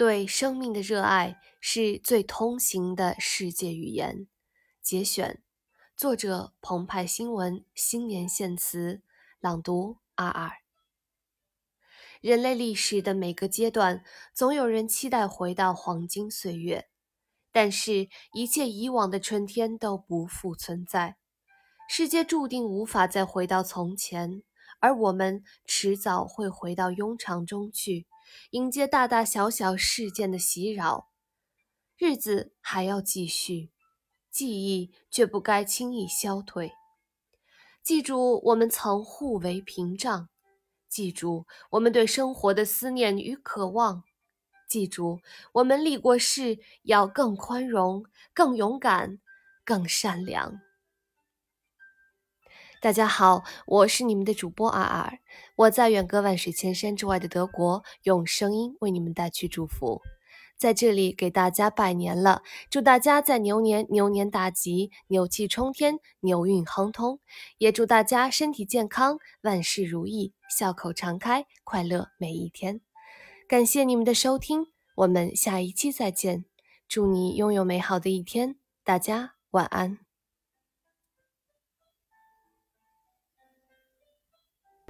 对生命的热爱是最通行的世界语言。节选，作者：澎湃新闻新年献词，朗读：阿尔。人类历史的每个阶段，总有人期待回到黄金岁月，但是，一切以往的春天都不复存在。世界注定无法再回到从前，而我们迟早会回到庸常中去。迎接大大小小事件的袭扰，日子还要继续，记忆却不该轻易消退。记住，我们曾互为屏障；记住，我们对生活的思念与渴望；记住，我们立过誓要更宽容、更勇敢、更善良。大家好，我是你们的主播阿尔，我在远隔万水千山之外的德国，用声音为你们带去祝福，在这里给大家拜年了，祝大家在牛年牛年大吉，牛气冲天，牛运亨通，也祝大家身体健康，万事如意，笑口常开，快乐每一天。感谢你们的收听，我们下一期再见，祝你拥有美好的一天，大家晚安。